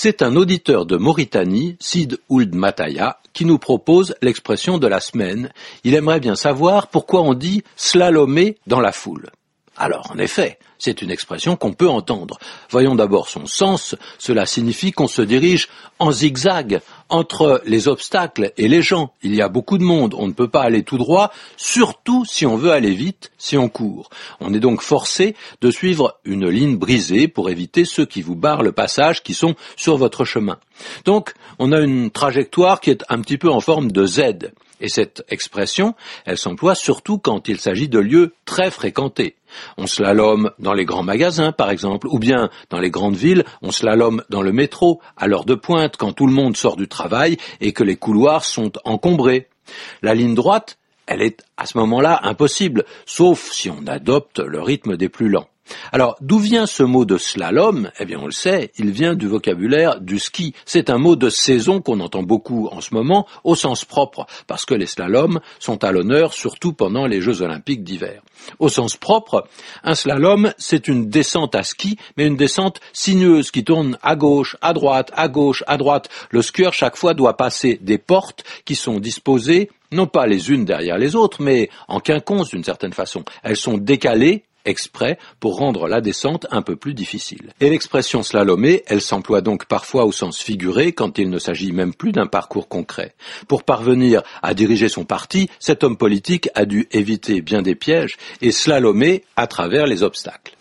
C'est un auditeur de Mauritanie, Sid Ould Mataya, qui nous propose l'expression de la semaine. Il aimerait bien savoir pourquoi on dit slalomer dans la foule. Alors, en effet, c'est une expression qu'on peut entendre. Voyons d'abord son sens. Cela signifie qu'on se dirige en zigzag entre les obstacles et les gens. Il y a beaucoup de monde, on ne peut pas aller tout droit, surtout si on veut aller vite, si on court. On est donc forcé de suivre une ligne brisée pour éviter ceux qui vous barrent le passage qui sont sur votre chemin. Donc, on a une trajectoire qui est un petit peu en forme de Z. Et cette expression, elle s'emploie surtout quand il s'agit de lieux très fréquentés. On slalome dans les grands magasins, par exemple, ou bien dans les grandes villes, on slalome dans le métro, à l'heure de pointe, quand tout le monde sort du travail et que les couloirs sont encombrés. La ligne droite, elle est à ce moment-là impossible, sauf si on adopte le rythme des plus lents. Alors, d'où vient ce mot de slalom? Eh bien, on le sait, il vient du vocabulaire du ski. C'est un mot de saison qu'on entend beaucoup en ce moment, au sens propre, parce que les slaloms sont à l'honneur, surtout pendant les Jeux olympiques d'hiver. Au sens propre, un slalom, c'est une descente à ski, mais une descente sinueuse qui tourne à gauche, à droite, à gauche, à droite. Le skieur, chaque fois, doit passer des portes qui sont disposées non pas les unes derrière les autres, mais en quinconce d'une certaine façon. Elles sont décalées exprès pour rendre la descente un peu plus difficile. Et l'expression slalomer, elle s'emploie donc parfois au sens figuré quand il ne s'agit même plus d'un parcours concret. Pour parvenir à diriger son parti, cet homme politique a dû éviter bien des pièges et slalomer à travers les obstacles.